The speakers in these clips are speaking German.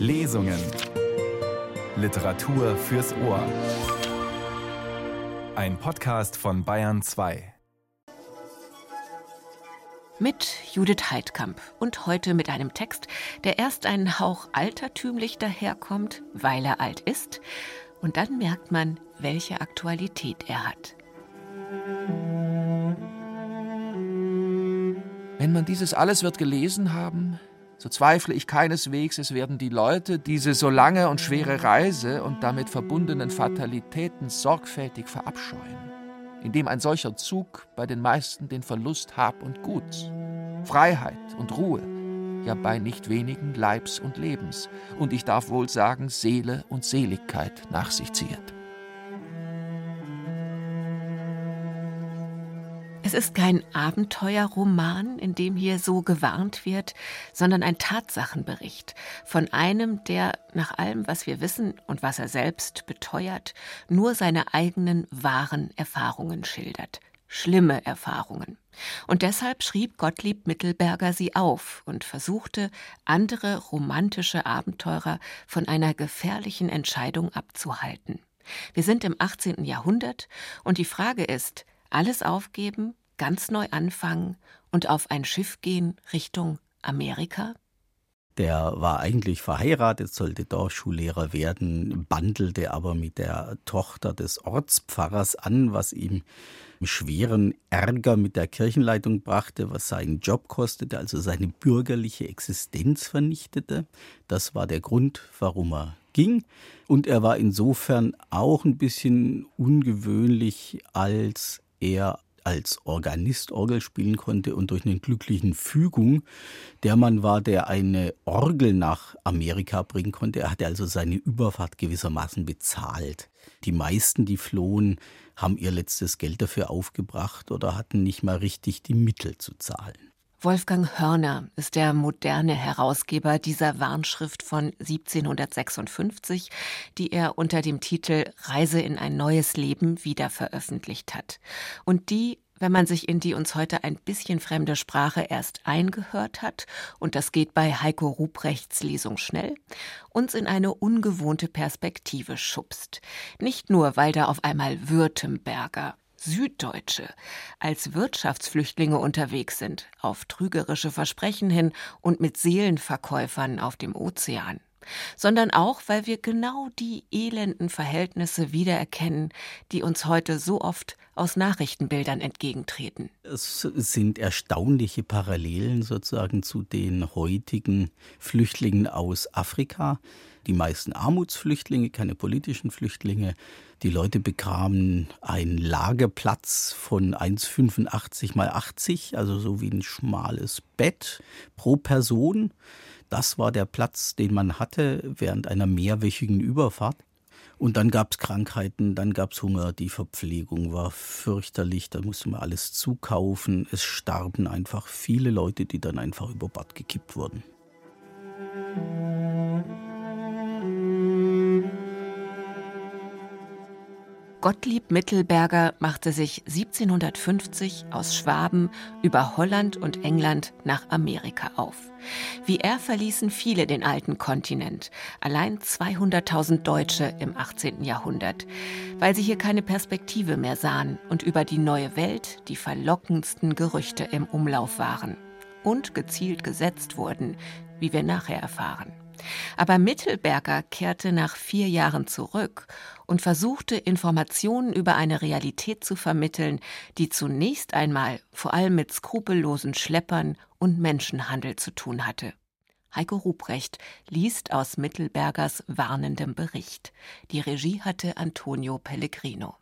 Lesungen. Literatur fürs Ohr. Ein Podcast von Bayern 2. Mit Judith Heidkamp und heute mit einem Text, der erst einen Hauch altertümlich daherkommt, weil er alt ist, und dann merkt man, welche Aktualität er hat. Wenn man dieses alles wird gelesen haben, so zweifle ich keineswegs, es werden die Leute diese so lange und schwere Reise und damit verbundenen Fatalitäten sorgfältig verabscheuen, indem ein solcher Zug bei den meisten den Verlust Hab und Guts, Freiheit und Ruhe, ja bei nicht wenigen Leibs und Lebens, und ich darf wohl sagen Seele und Seligkeit nach sich zieht. Es ist kein Abenteuerroman, in dem hier so gewarnt wird, sondern ein Tatsachenbericht von einem, der nach allem, was wir wissen und was er selbst beteuert, nur seine eigenen wahren Erfahrungen schildert. Schlimme Erfahrungen. Und deshalb schrieb Gottlieb Mittelberger sie auf und versuchte, andere romantische Abenteurer von einer gefährlichen Entscheidung abzuhalten. Wir sind im 18. Jahrhundert und die Frage ist, alles aufgeben ganz neu anfangen und auf ein Schiff gehen Richtung Amerika? Der war eigentlich verheiratet, sollte Dorfschullehrer werden, bandelte aber mit der Tochter des Ortspfarrers an, was ihm schweren Ärger mit der Kirchenleitung brachte, was seinen Job kostete, also seine bürgerliche Existenz vernichtete. Das war der Grund, warum er ging. Und er war insofern auch ein bisschen ungewöhnlich, als er als Organist Orgel spielen konnte und durch eine glücklichen Fügung der Mann war, der eine Orgel nach Amerika bringen konnte. Er hatte also seine Überfahrt gewissermaßen bezahlt. Die meisten, die flohen, haben ihr letztes Geld dafür aufgebracht oder hatten nicht mal richtig die Mittel zu zahlen. Wolfgang Hörner ist der moderne Herausgeber dieser Warnschrift von 1756, die er unter dem Titel Reise in ein neues Leben wieder veröffentlicht hat und die wenn man sich in die uns heute ein bisschen fremde Sprache erst eingehört hat, und das geht bei Heiko Ruprechts Lesung schnell, uns in eine ungewohnte Perspektive schubst. Nicht nur, weil da auf einmal Württemberger, Süddeutsche als Wirtschaftsflüchtlinge unterwegs sind, auf trügerische Versprechen hin und mit Seelenverkäufern auf dem Ozean, sondern auch, weil wir genau die elenden Verhältnisse wiedererkennen, die uns heute so oft aus Nachrichtenbildern entgegentreten. Es sind erstaunliche Parallelen sozusagen zu den heutigen Flüchtlingen aus Afrika. Die meisten Armutsflüchtlinge, keine politischen Flüchtlinge, die Leute bekamen einen Lagerplatz von 1,85 mal 80, also so wie ein schmales Bett pro Person. Das war der Platz, den man hatte während einer mehrwöchigen Überfahrt. Und dann gab es Krankheiten, dann gab es Hunger, die Verpflegung war fürchterlich, da musste man alles zukaufen. Es starben einfach viele Leute, die dann einfach über Bord gekippt wurden. Gottlieb Mittelberger machte sich 1750 aus Schwaben über Holland und England nach Amerika auf. Wie er verließen viele den alten Kontinent, allein 200.000 Deutsche im 18. Jahrhundert, weil sie hier keine Perspektive mehr sahen und über die neue Welt die verlockendsten Gerüchte im Umlauf waren und gezielt gesetzt wurden, wie wir nachher erfahren. Aber Mittelberger kehrte nach vier Jahren zurück und versuchte Informationen über eine Realität zu vermitteln, die zunächst einmal vor allem mit skrupellosen Schleppern und Menschenhandel zu tun hatte. Heiko Ruprecht liest aus Mittelbergers warnendem Bericht. Die Regie hatte Antonio Pellegrino.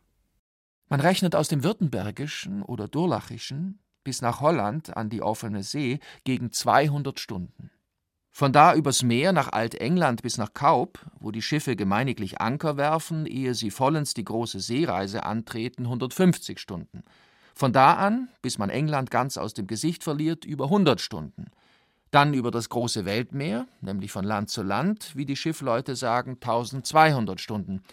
Man rechnet aus dem Württembergischen oder Durlachischen bis nach Holland an die offene See gegen 200 Stunden. Von da übers Meer nach Altengland bis nach Kaup, wo die Schiffe gemeiniglich Anker werfen, ehe sie vollends die große Seereise antreten, 150 Stunden. Von da an, bis man England ganz aus dem Gesicht verliert, über 100 Stunden. Dann über das große Weltmeer, nämlich von Land zu Land, wie die Schiffleute sagen, 1200 Stunden.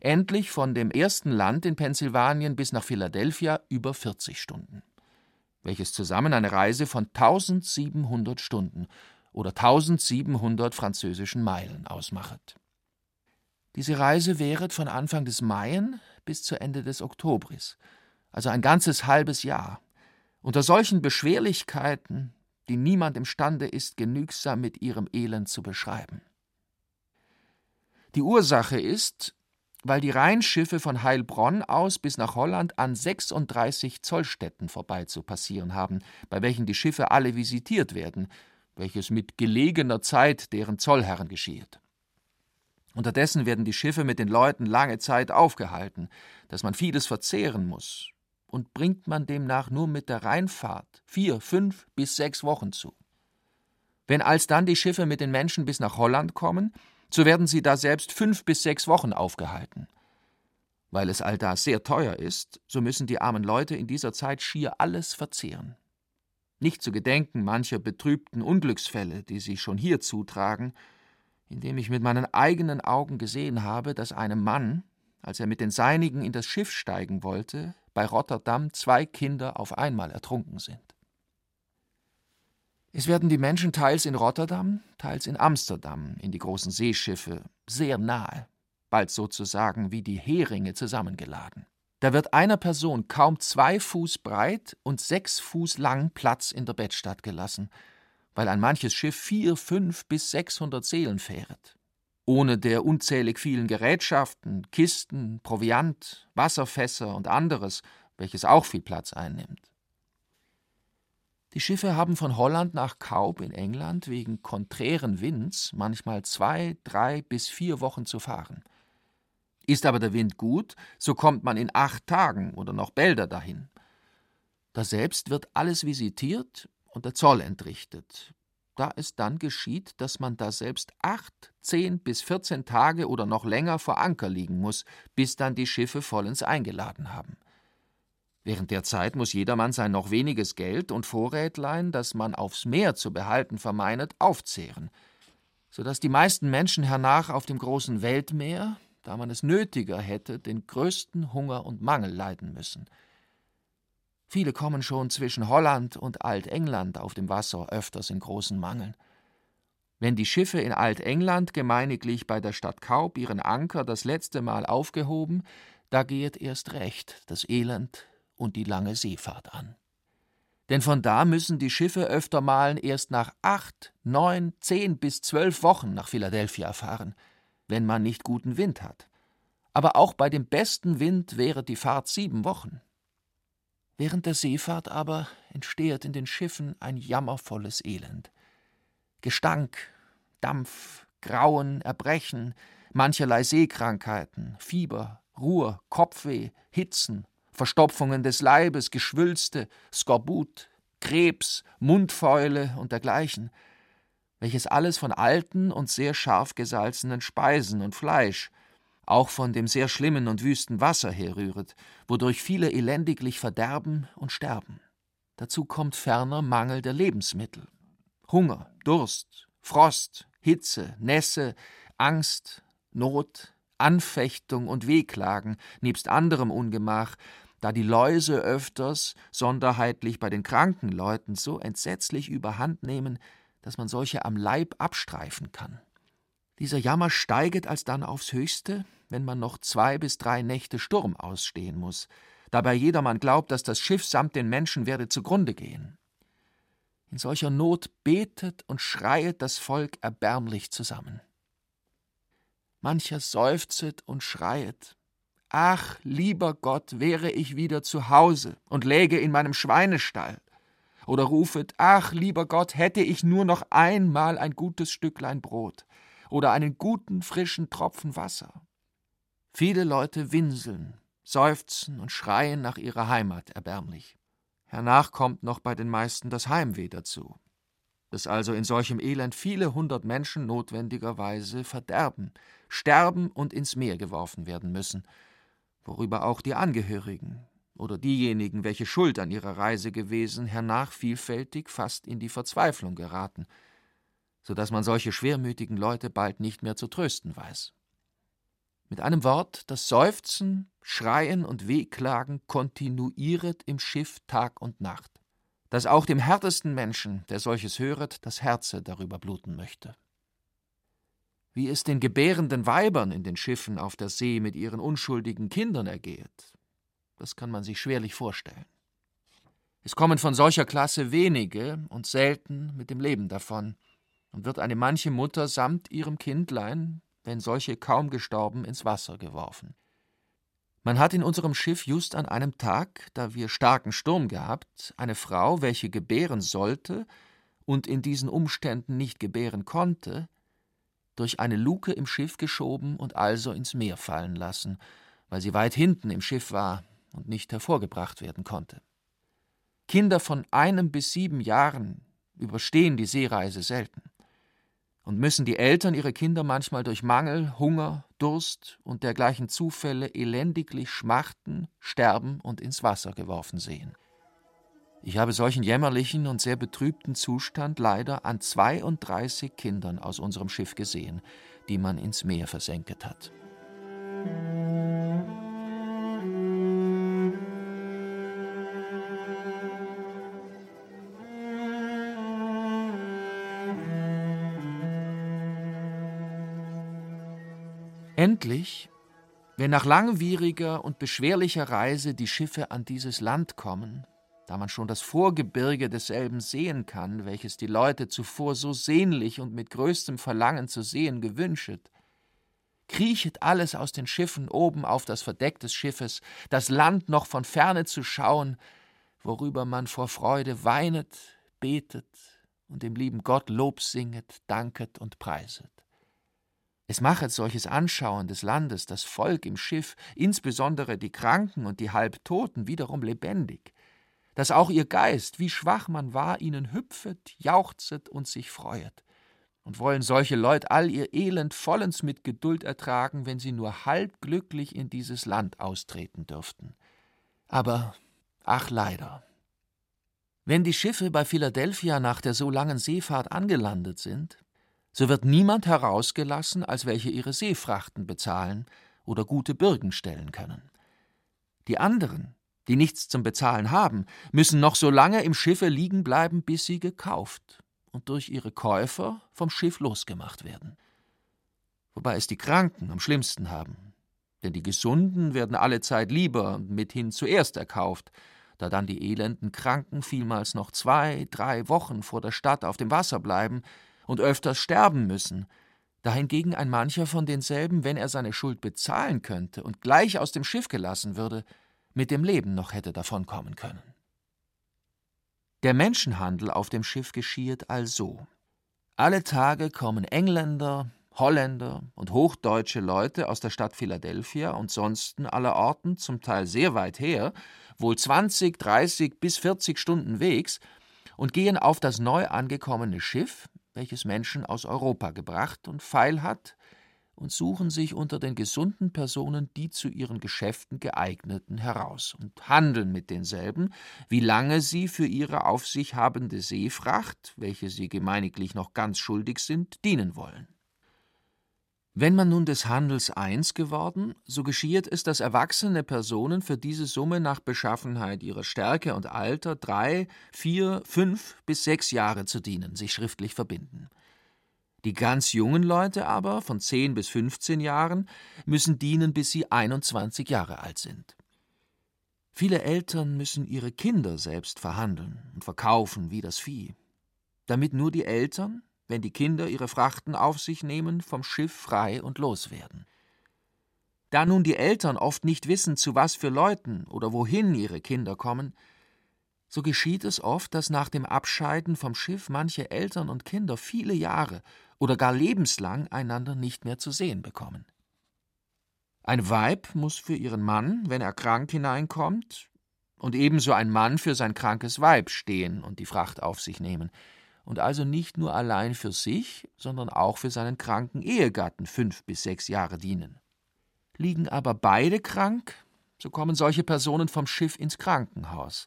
Endlich von dem ersten Land in Pennsylvanien bis nach Philadelphia über 40 Stunden. Welches zusammen eine Reise von 1700 Stunden oder 1700 französischen Meilen ausmachet. Diese Reise währet von Anfang des Maien bis zu Ende des Oktobris, also ein ganzes halbes Jahr, unter solchen Beschwerlichkeiten, die niemand imstande ist, genügsam mit ihrem Elend zu beschreiben. Die Ursache ist, weil die Rheinschiffe von Heilbronn aus bis nach Holland an 36 Zollstätten vorbei zu passieren haben, bei welchen die Schiffe alle visitiert werden, welches mit gelegener Zeit deren Zollherren geschieht. Unterdessen werden die Schiffe mit den Leuten lange Zeit aufgehalten, dass man vieles verzehren muss, und bringt man demnach nur mit der Rheinfahrt vier, fünf bis sechs Wochen zu. Wenn alsdann die Schiffe mit den Menschen bis nach Holland kommen, so werden sie da selbst fünf bis sechs Wochen aufgehalten. Weil es all das sehr teuer ist, so müssen die armen Leute in dieser Zeit schier alles verzehren. Nicht zu gedenken mancher betrübten Unglücksfälle, die sich schon hier zutragen, indem ich mit meinen eigenen Augen gesehen habe, dass einem Mann, als er mit den Seinigen in das Schiff steigen wollte, bei Rotterdam zwei Kinder auf einmal ertrunken sind. Es werden die Menschen teils in Rotterdam, teils in Amsterdam in die großen Seeschiffe sehr nahe, bald sozusagen wie die Heringe zusammengeladen. Da wird einer Person kaum zwei Fuß breit und sechs Fuß lang Platz in der Bettstatt gelassen, weil ein manches Schiff vier, fünf bis sechshundert Seelen fähret. Ohne der unzählig vielen Gerätschaften, Kisten, Proviant, Wasserfässer und anderes, welches auch viel Platz einnimmt. Die Schiffe haben von Holland nach Kaub in England wegen konträren Winds manchmal zwei, drei bis vier Wochen zu fahren. Ist aber der Wind gut, so kommt man in acht Tagen oder noch bälder dahin. Daselbst wird alles visitiert und der Zoll entrichtet, da es dann geschieht, dass man da selbst acht, zehn bis vierzehn Tage oder noch länger vor Anker liegen muss, bis dann die Schiffe vollends eingeladen haben. Während der Zeit muss jedermann sein noch weniges Geld und Vorrätlein, das man aufs Meer zu behalten vermeinet, aufzehren, so dass die meisten Menschen hernach auf dem großen Weltmeer, da man es nötiger hätte, den größten Hunger und Mangel leiden müssen – Viele kommen schon zwischen Holland und Altengland auf dem Wasser öfters in großen Mangel. Wenn die Schiffe in Altengland gemeiniglich bei der Stadt Kaub ihren Anker das letzte Mal aufgehoben, da gehet erst recht das Elend und die lange Seefahrt an. Denn von da müssen die Schiffe öfter malen erst nach acht, neun, zehn bis zwölf Wochen nach Philadelphia fahren, wenn man nicht guten Wind hat. Aber auch bei dem besten Wind wäre die Fahrt sieben Wochen. Während der Seefahrt aber entstehet in den Schiffen ein jammervolles Elend. Gestank, Dampf, Grauen, Erbrechen, mancherlei Seekrankheiten, Fieber, Ruhr, Kopfweh, Hitzen, Verstopfungen des Leibes, Geschwülste, Skorbut, Krebs, Mundfäule und dergleichen, welches alles von alten und sehr scharf gesalzenen Speisen und Fleisch, auch von dem sehr schlimmen und wüsten Wasser herrühret, wodurch viele elendiglich verderben und sterben. Dazu kommt ferner Mangel der Lebensmittel. Hunger, Durst, Frost, Hitze, Nässe, Angst, Not, Anfechtung und Wehklagen, nebst anderem Ungemach, da die Läuse öfters, sonderheitlich bei den kranken Leuten, so entsetzlich überhand nehmen, dass man solche am Leib abstreifen kann. Dieser Jammer steiget alsdann aufs Höchste, wenn man noch zwei bis drei Nächte Sturm ausstehen muss, dabei jedermann glaubt, dass das Schiff samt den Menschen werde zugrunde gehen. In solcher Not betet und schreiet das Volk erbärmlich zusammen. Mancher seufzet und schreiet, Ach, lieber Gott, wäre ich wieder zu Hause und läge in meinem Schweinestall. Oder rufet, Ach, lieber Gott, hätte ich nur noch einmal ein gutes Stücklein Brot oder einen guten, frischen Tropfen Wasser. Viele Leute winseln, seufzen und schreien nach ihrer Heimat erbärmlich. Hernach kommt noch bei den meisten das Heimweh dazu, dass also in solchem Elend viele hundert Menschen notwendigerweise verderben, sterben und ins Meer geworfen werden müssen, worüber auch die Angehörigen oder diejenigen, welche schuld an ihrer Reise gewesen, hernach vielfältig fast in die Verzweiflung geraten – so dass man solche schwermütigen Leute bald nicht mehr zu trösten weiß. Mit einem Wort, das Seufzen, Schreien und Wehklagen kontinuiert im Schiff Tag und Nacht, dass auch dem härtesten Menschen, der solches höret, das Herze darüber bluten möchte. Wie es den gebärenden Weibern in den Schiffen auf der See mit ihren unschuldigen Kindern ergeht, das kann man sich schwerlich vorstellen. Es kommen von solcher Klasse wenige und selten mit dem Leben davon, und wird eine manche Mutter samt ihrem Kindlein, wenn solche kaum gestorben, ins Wasser geworfen. Man hat in unserem Schiff just an einem Tag, da wir starken Sturm gehabt, eine Frau, welche gebären sollte und in diesen Umständen nicht gebären konnte, durch eine Luke im Schiff geschoben und also ins Meer fallen lassen, weil sie weit hinten im Schiff war und nicht hervorgebracht werden konnte. Kinder von einem bis sieben Jahren überstehen die Seereise selten und müssen die Eltern ihre Kinder manchmal durch Mangel, Hunger, Durst und dergleichen Zufälle elendiglich schmachten, sterben und ins Wasser geworfen sehen. Ich habe solchen jämmerlichen und sehr betrübten Zustand leider an 32 Kindern aus unserem Schiff gesehen, die man ins Meer versenket hat. Endlich, wenn nach langwieriger und beschwerlicher Reise die Schiffe an dieses Land kommen, da man schon das Vorgebirge desselben sehen kann, welches die Leute zuvor so sehnlich und mit größtem Verlangen zu sehen gewünschet, kriechet alles aus den Schiffen oben auf das Verdeck des Schiffes, das Land noch von ferne zu schauen, worüber man vor Freude weinet, betet und dem lieben Gott Lob singet, danket und preiset. Es machet solches Anschauen des Landes, das Volk im Schiff, insbesondere die Kranken und die Halbtoten, wiederum lebendig, dass auch ihr Geist, wie schwach man war, ihnen hüpfet, jauchzet und sich freuet. Und wollen solche Leut all ihr Elend vollends mit Geduld ertragen, wenn sie nur halb glücklich in dieses Land austreten dürften. Aber, ach leider. Wenn die Schiffe bei Philadelphia nach der so langen Seefahrt angelandet sind, so wird niemand herausgelassen, als welche ihre Seefrachten bezahlen oder gute Bürgen stellen können. Die anderen, die nichts zum Bezahlen haben, müssen noch so lange im Schiffe liegen bleiben, bis sie gekauft und durch ihre Käufer vom Schiff losgemacht werden. Wobei es die Kranken am schlimmsten haben, denn die Gesunden werden alle Zeit lieber und mithin zuerst erkauft, da dann die elenden Kranken vielmals noch zwei, drei Wochen vor der Stadt auf dem Wasser bleiben und öfters sterben müssen, dahingegen ein mancher von denselben, wenn er seine Schuld bezahlen könnte und gleich aus dem Schiff gelassen würde, mit dem Leben noch hätte davonkommen können. Der Menschenhandel auf dem Schiff geschiehet also. Alle Tage kommen Engländer, Holländer und hochdeutsche Leute aus der Stadt Philadelphia und sonsten aller Orten, zum Teil sehr weit her, wohl 20, 30 bis 40 Stunden Wegs, und gehen auf das neu angekommene Schiff, welches Menschen aus Europa gebracht und feil hat, und suchen sich unter den gesunden Personen die zu ihren Geschäften geeigneten heraus und handeln mit denselben, wie lange sie für ihre auf sich habende Seefracht, welche sie gemeiniglich noch ganz schuldig sind, dienen wollen. Wenn man nun des Handels eins geworden, so geschiehet es, dass erwachsene Personen für diese Summe nach Beschaffenheit ihrer Stärke und Alter drei, vier, fünf bis sechs Jahre zu dienen, sich schriftlich verbinden. Die ganz jungen Leute aber, von zehn bis fünfzehn Jahren, müssen dienen, bis sie 21 Jahre alt sind. Viele Eltern müssen ihre Kinder selbst verhandeln und verkaufen wie das Vieh, damit nur die Eltern, wenn die Kinder ihre Frachten auf sich nehmen, vom Schiff frei und los werden. Da nun die Eltern oft nicht wissen, zu was für Leuten oder wohin ihre Kinder kommen, so geschieht es oft, dass nach dem Abscheiden vom Schiff manche Eltern und Kinder viele Jahre oder gar lebenslang einander nicht mehr zu sehen bekommen. Ein Weib muss für ihren Mann, wenn er krank hineinkommt, und ebenso ein Mann für sein krankes Weib stehen und die Fracht auf sich nehmen und also nicht nur allein für sich, sondern auch für seinen kranken Ehegatten fünf bis sechs Jahre dienen. Liegen aber beide krank, so kommen solche Personen vom Schiff ins Krankenhaus,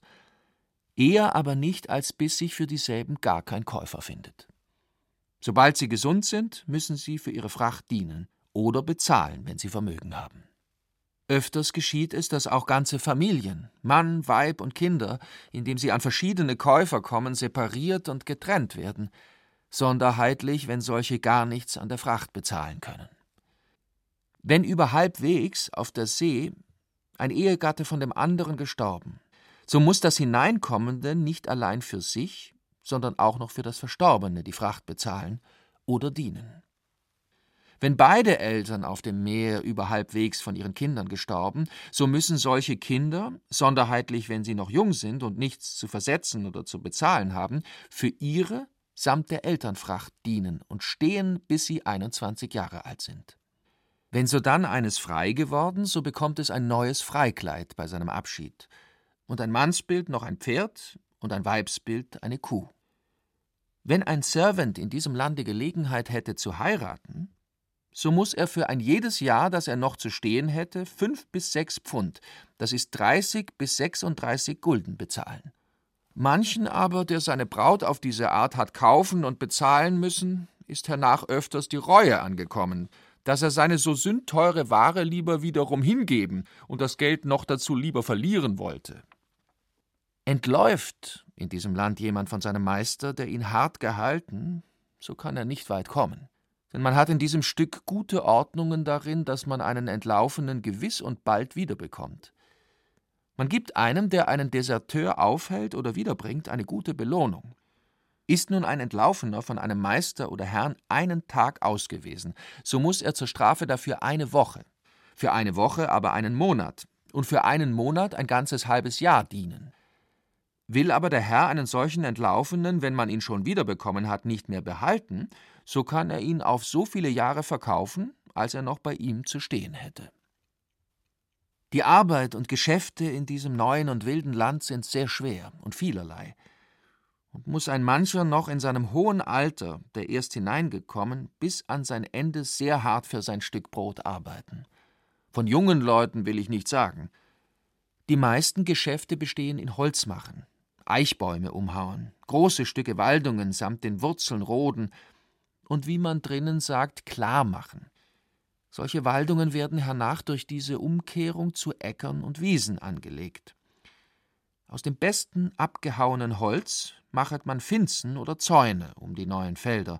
eher aber nicht, als bis sich für dieselben gar kein Käufer findet. Sobald sie gesund sind, müssen sie für ihre Fracht dienen oder bezahlen, wenn sie Vermögen haben. Öfters geschieht es, dass auch ganze Familien, Mann, Weib und Kinder, indem sie an verschiedene Käufer kommen, separiert und getrennt werden, sonderheitlich, wenn solche gar nichts an der Fracht bezahlen können. Wenn über halbwegs auf der See ein Ehegatte von dem anderen gestorben, so muss das Hineinkommende nicht allein für sich, sondern auch noch für das Verstorbene die Fracht bezahlen oder dienen. Wenn beide Eltern auf dem Meer über halbwegs von ihren Kindern gestorben, so müssen solche Kinder, sonderheitlich wenn sie noch jung sind und nichts zu versetzen oder zu bezahlen haben, für ihre samt der Elternfracht dienen und stehen, bis sie 21 Jahre alt sind. Wenn sodann eines frei geworden, so bekommt es ein neues Freikleid bei seinem Abschied, und ein Mannsbild noch ein Pferd und ein Weibsbild eine Kuh. Wenn ein Servant in diesem Lande Gelegenheit hätte zu heiraten, so muss er für ein jedes Jahr, das er noch zu stehen hätte, fünf bis sechs Pfund, das ist 30 bis 36 Gulden bezahlen. Manchen aber, der seine Braut auf diese Art hat kaufen und bezahlen müssen, ist hernach öfters die Reue angekommen, dass er seine so sündteure Ware lieber wiederum hingeben und das Geld noch dazu lieber verlieren wollte. Entläuft in diesem Land jemand von seinem Meister, der ihn hart gehalten, so kann er nicht weit kommen. Denn man hat in diesem Stück gute Ordnungen darin, dass man einen Entlaufenen gewiss und bald wiederbekommt. Man gibt einem, der einen Deserteur aufhält oder wiederbringt, eine gute Belohnung. Ist nun ein Entlaufener von einem Meister oder Herrn einen Tag ausgewesen, so muss er zur Strafe dafür eine Woche, für eine Woche aber einen Monat und für einen Monat ein ganzes halbes Jahr dienen. Will aber der Herr einen solchen Entlaufenen, wenn man ihn schon wiederbekommen hat, nicht mehr behalten, so kann er ihn auf so viele Jahre verkaufen, als er noch bei ihm zu stehen hätte. Die Arbeit und Geschäfte in diesem neuen und wilden Land sind sehr schwer und vielerlei. Und muss ein mancher noch in seinem hohen Alter, der erst hineingekommen, bis an sein Ende sehr hart für sein Stück Brot arbeiten. Von jungen Leuten will ich nicht sagen. Die meisten Geschäfte bestehen in Holzmachen, Eichbäume umhauen, große Stücke Waldungen samt den Wurzeln roden, und wie man drinnen sagt, klar machen. Solche Waldungen werden hernach durch diese Umkehrung zu Äckern und Wiesen angelegt. Aus dem besten abgehauenen Holz machet man Finzen oder Zäune um die neuen Felder,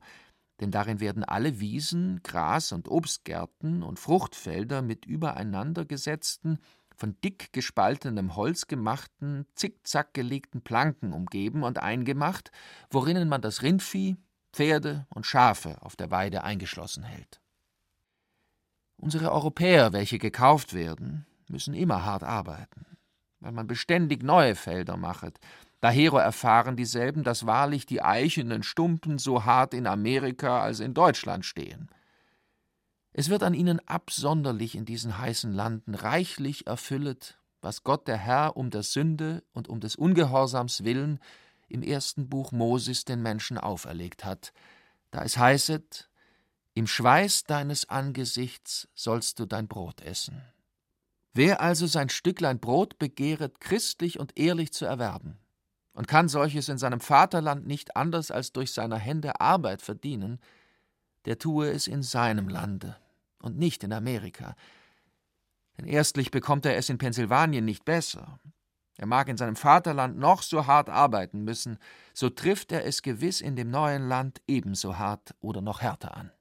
denn darin werden alle Wiesen, Gras- und Obstgärten und Fruchtfelder mit übereinander gesetzten, von dick gespaltenem Holz gemachten, zickzack gelegten Planken umgeben und eingemacht, worinnen man das Rindvieh, Pferde und Schafe auf der Weide eingeschlossen hält. Unsere Europäer, welche gekauft werden, müssen immer hart arbeiten, weil man beständig neue Felder machet. Dahero erfahren dieselben, dass wahrlich die eichenen Stumpen so hart in Amerika als in Deutschland stehen. Es wird an ihnen absonderlich in diesen heißen Landen reichlich erfüllet, was Gott der Herr um der Sünde und um des Ungehorsams willen im ersten Buch Moses den Menschen auferlegt hat, da es heißet, im Schweiß deines Angesichts sollst du dein Brot essen. Wer also sein Stücklein Brot begehret, christlich und ehrlich zu erwerben, und kann solches in seinem Vaterland nicht anders als durch seiner Hände Arbeit verdienen, der tue es in seinem Lande und nicht in Amerika. Denn erstlich bekommt er es in Pennsylvanien nicht besser, er mag in seinem Vaterland noch so hart arbeiten müssen, so trifft er es gewiss in dem neuen Land ebenso hart oder noch härter an.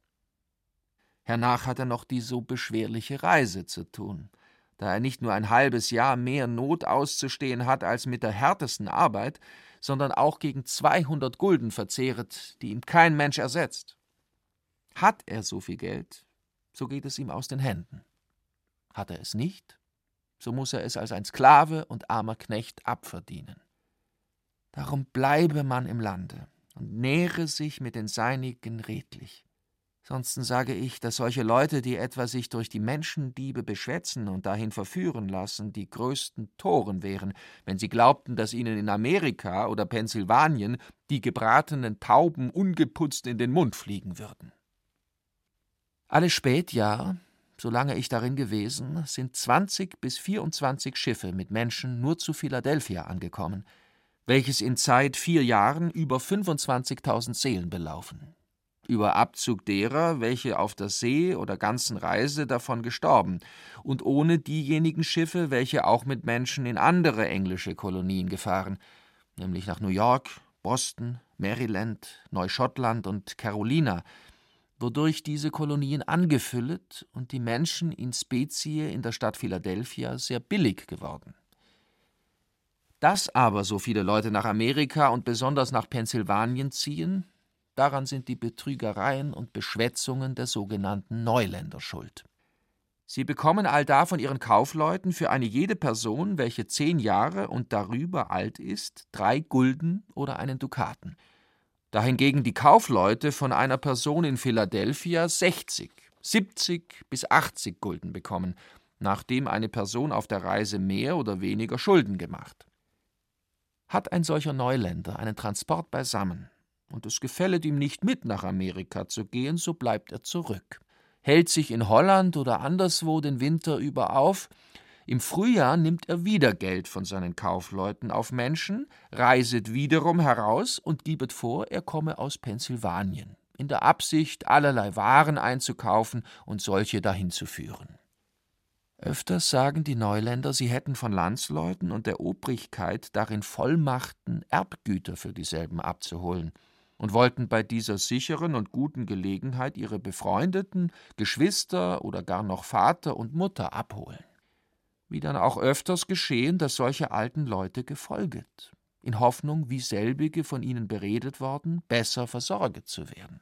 Hernach hat er noch die so beschwerliche Reise zu tun, da er nicht nur ein halbes Jahr mehr Not auszustehen hat als mit der härtesten Arbeit, sondern auch gegen zweihundert Gulden verzehret, die ihm kein Mensch ersetzt. Hat er so viel Geld, so geht es ihm aus den Händen. Hat er es nicht, so muss er es als ein Sklave und armer Knecht abverdienen. Darum bleibe man im Lande und nähre sich mit den Seinigen redlich. Sonsten sage ich, dass solche Leute, die etwa sich durch die Menschendiebe beschwätzen und dahin verführen lassen, die größten Toren wären, wenn sie glaubten, dass ihnen in Amerika oder Pennsylvanien die gebratenen Tauben ungeputzt in den Mund fliegen würden. Alle Spätjahr solange ich darin gewesen, sind 20 bis 24 Schiffe mit Menschen nur zu Philadelphia angekommen, welches in Zeit vier Jahren über 25.000 Seelen belaufen. über Abzug derer, welche auf der See oder ganzen Reise davon gestorben, und ohne diejenigen Schiffe, welche auch mit Menschen in andere englische Kolonien gefahren, nämlich nach New York, Boston, Maryland, Neuschottland und Carolina, wodurch diese Kolonien angefüllt und die Menschen in Spezie in der Stadt Philadelphia sehr billig geworden. Dass aber so viele Leute nach Amerika und besonders nach Pennsylvanien ziehen, daran sind die Betrügereien und Beschwätzungen der sogenannten Neuländer schuld. Sie bekommen allda von ihren Kaufleuten für eine jede Person, welche zehn Jahre und darüber alt ist, drei Gulden oder einen Dukaten – dahingegen die Kaufleute von einer Person in Philadelphia 60, 70 bis 80 Gulden bekommen, nachdem eine Person auf der Reise mehr oder weniger Schulden gemacht. Hat ein solcher Neuländer einen Transport beisammen und es gefället ihm nicht mit nach Amerika zu gehen, so bleibt er zurück, hält sich in Holland oder anderswo den Winter über auf, im Frühjahr nimmt er wieder Geld von seinen Kaufleuten auf Menschen, reiset wiederum heraus und gibet vor, er komme aus Pennsylvanien, in der Absicht, allerlei Waren einzukaufen und solche dahin zu führen. Öfters sagen die Neuländer, sie hätten von Landsleuten und der Obrigkeit darin Vollmachten, Erbgüter für dieselben abzuholen, und wollten bei dieser sicheren und guten Gelegenheit ihre befreundeten, Geschwister oder gar noch Vater und Mutter abholen wie dann auch öfters geschehen, dass solche alten Leute gefolget, in Hoffnung, wie selbige von ihnen beredet worden, besser versorget zu werden.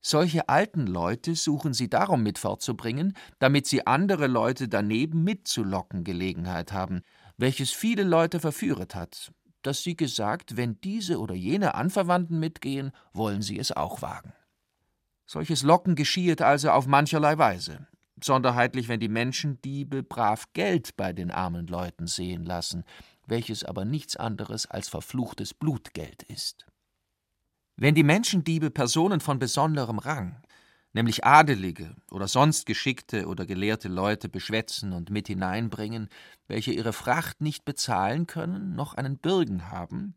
Solche alten Leute suchen sie darum mit fortzubringen, damit sie andere Leute daneben mitzulocken Gelegenheit haben, welches viele Leute verführet hat, dass sie gesagt, wenn diese oder jene Anverwandten mitgehen, wollen sie es auch wagen. Solches Locken geschiehet also auf mancherlei Weise sonderheitlich, wenn die Menschendiebe brav Geld bei den armen Leuten sehen lassen, welches aber nichts anderes als verfluchtes Blutgeld ist. Wenn die Menschendiebe Personen von besonderem Rang, nämlich Adelige oder sonst geschickte oder gelehrte Leute beschwätzen und mit hineinbringen, welche ihre Fracht nicht bezahlen können, noch einen Bürgen haben,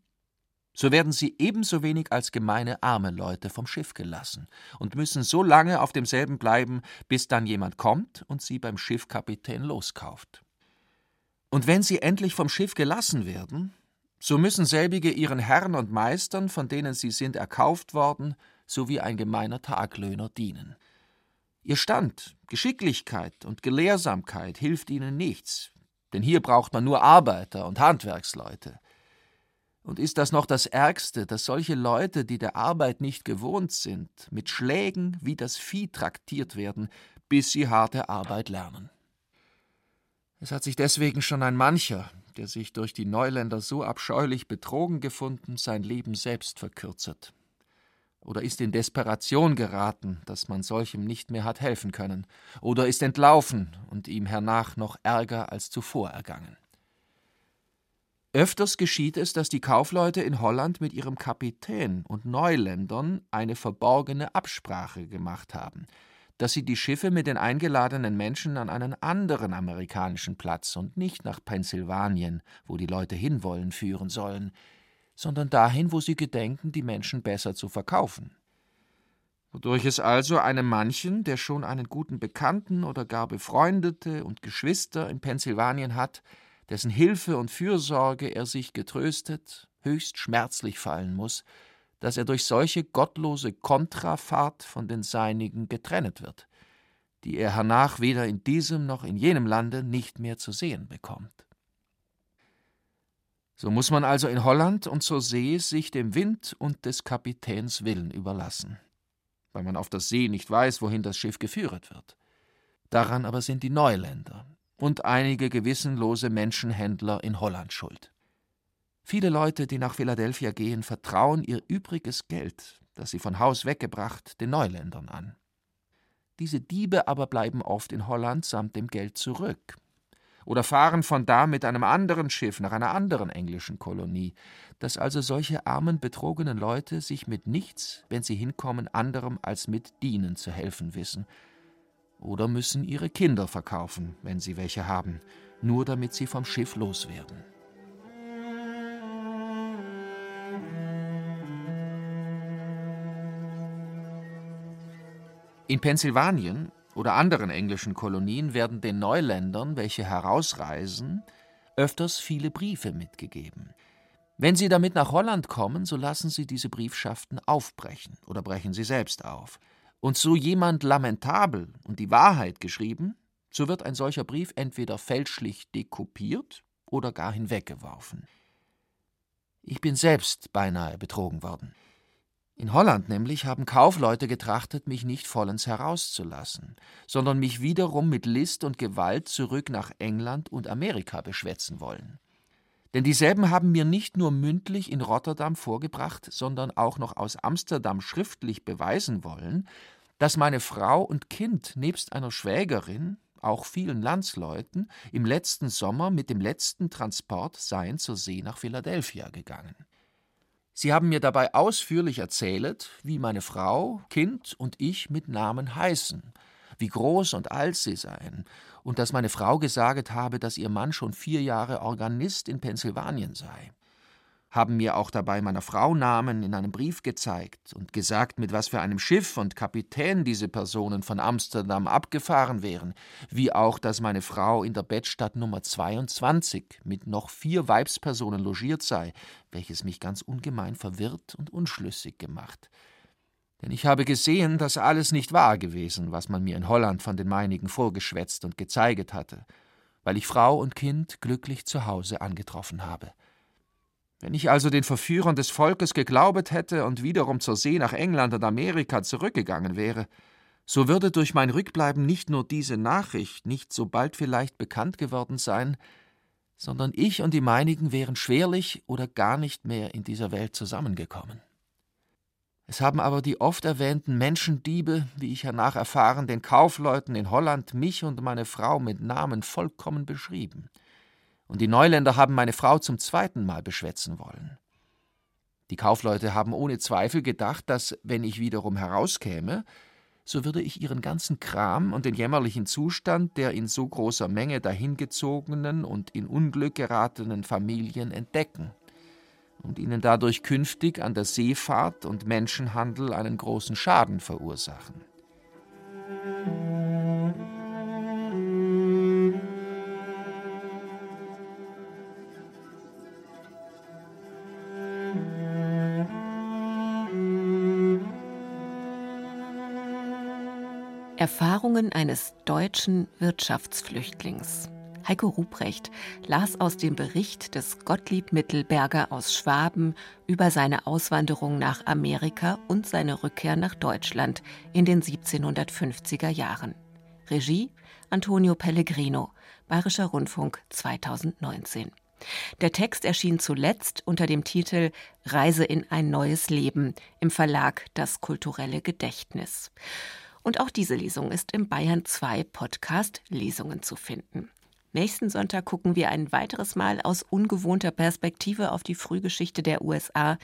so werden sie ebenso wenig als gemeine arme Leute vom Schiff gelassen und müssen so lange auf demselben bleiben, bis dann jemand kommt und sie beim Schiffkapitän loskauft. Und wenn sie endlich vom Schiff gelassen werden, so müssen selbige ihren Herren und Meistern, von denen sie sind erkauft worden, so wie ein gemeiner Taglöhner dienen. Ihr Stand, Geschicklichkeit und Gelehrsamkeit hilft ihnen nichts, denn hier braucht man nur Arbeiter und Handwerksleute. Und ist das noch das Ärgste, dass solche Leute, die der Arbeit nicht gewohnt sind, mit Schlägen wie das Vieh traktiert werden, bis sie harte Arbeit lernen? Es hat sich deswegen schon ein mancher, der sich durch die Neuländer so abscheulich betrogen gefunden, sein Leben selbst verkürzet. Oder ist in Desperation geraten, dass man solchem nicht mehr hat helfen können, oder ist entlaufen und ihm hernach noch ärger als zuvor ergangen. Öfters geschieht es, dass die Kaufleute in Holland mit ihrem Kapitän und Neuländern eine verborgene Absprache gemacht haben, dass sie die Schiffe mit den eingeladenen Menschen an einen anderen amerikanischen Platz und nicht nach Pennsylvanien, wo die Leute hinwollen, führen sollen, sondern dahin, wo sie gedenken, die Menschen besser zu verkaufen. Wodurch es also einem manchen, der schon einen guten Bekannten oder gar Befreundete und Geschwister in Pennsylvanien hat, dessen Hilfe und Fürsorge er sich getröstet, höchst schmerzlich fallen muss, dass er durch solche gottlose Kontrafahrt von den Seinigen getrennet wird, die er hernach weder in diesem noch in jenem Lande nicht mehr zu sehen bekommt. So muss man also in Holland und zur See sich dem Wind und des Kapitäns Willen überlassen, weil man auf der See nicht weiß, wohin das Schiff geführet wird. Daran aber sind die Neuländer, und einige gewissenlose Menschenhändler in Holland schuld. Viele Leute, die nach Philadelphia gehen, vertrauen ihr übriges Geld, das sie von Haus weggebracht, den Neuländern an. Diese Diebe aber bleiben oft in Holland samt dem Geld zurück oder fahren von da mit einem anderen Schiff nach einer anderen englischen Kolonie, dass also solche armen, betrogenen Leute sich mit nichts, wenn sie hinkommen, anderem als mit Dienen zu helfen wissen oder müssen ihre Kinder verkaufen, wenn sie welche haben, nur damit sie vom Schiff loswerden. In Pennsylvanien oder anderen englischen Kolonien werden den Neuländern, welche herausreisen, öfters viele Briefe mitgegeben. Wenn sie damit nach Holland kommen, so lassen sie diese Briefschaften aufbrechen oder brechen sie selbst auf. Und so jemand lamentabel und die Wahrheit geschrieben, so wird ein solcher Brief entweder fälschlich dekopiert oder gar hinweggeworfen. Ich bin selbst beinahe betrogen worden. In Holland nämlich haben Kaufleute getrachtet, mich nicht vollends herauszulassen, sondern mich wiederum mit List und Gewalt zurück nach England und Amerika beschwätzen wollen. Denn dieselben haben mir nicht nur mündlich in Rotterdam vorgebracht, sondern auch noch aus Amsterdam schriftlich beweisen wollen, dass meine Frau und Kind nebst einer Schwägerin, auch vielen Landsleuten, im letzten Sommer mit dem letzten Transport seien zur See nach Philadelphia gegangen. Sie haben mir dabei ausführlich erzählt, wie meine Frau, Kind und ich mit Namen heißen, wie groß und alt sie seien, und dass meine Frau gesaget habe, dass ihr Mann schon vier Jahre Organist in Pennsylvanien sei haben mir auch dabei meiner Frau Namen in einem Brief gezeigt und gesagt, mit was für einem Schiff und Kapitän diese Personen von Amsterdam abgefahren wären, wie auch, dass meine Frau in der Bettstadt Nummer 22 mit noch vier Weibspersonen logiert sei, welches mich ganz ungemein verwirrt und unschlüssig gemacht. Denn ich habe gesehen, dass alles nicht wahr gewesen, was man mir in Holland von den meinigen vorgeschwätzt und gezeiget hatte, weil ich Frau und Kind glücklich zu Hause angetroffen habe. Wenn ich also den Verführern des Volkes geglaubet hätte und wiederum zur See nach England und Amerika zurückgegangen wäre, so würde durch mein Rückbleiben nicht nur diese Nachricht nicht so bald vielleicht bekannt geworden sein, sondern ich und die meinigen wären schwerlich oder gar nicht mehr in dieser Welt zusammengekommen. Es haben aber die oft erwähnten Menschendiebe, wie ich hernach erfahren, den Kaufleuten in Holland mich und meine Frau mit Namen vollkommen beschrieben – und die Neuländer haben meine Frau zum zweiten Mal beschwätzen wollen. Die Kaufleute haben ohne Zweifel gedacht, dass, wenn ich wiederum herauskäme, so würde ich ihren ganzen Kram und den jämmerlichen Zustand der in so großer Menge dahingezogenen und in Unglück geratenen Familien entdecken und ihnen dadurch künftig an der Seefahrt und Menschenhandel einen großen Schaden verursachen. Erfahrungen eines deutschen Wirtschaftsflüchtlings. Heiko Ruprecht las aus dem Bericht des Gottlieb Mittelberger aus Schwaben über seine Auswanderung nach Amerika und seine Rückkehr nach Deutschland in den 1750er Jahren. Regie Antonio Pellegrino, Bayerischer Rundfunk 2019. Der Text erschien zuletzt unter dem Titel Reise in ein neues Leben im Verlag Das kulturelle Gedächtnis. Und auch diese Lesung ist im Bayern 2 Podcast Lesungen zu finden. Nächsten Sonntag gucken wir ein weiteres Mal aus ungewohnter Perspektive auf die Frühgeschichte der USA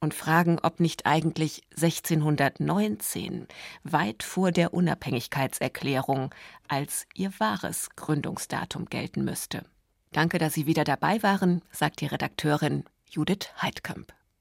und fragen, ob nicht eigentlich 1619, weit vor der Unabhängigkeitserklärung, als ihr wahres Gründungsdatum gelten müsste. Danke, dass Sie wieder dabei waren, sagt die Redakteurin Judith Heidkamp.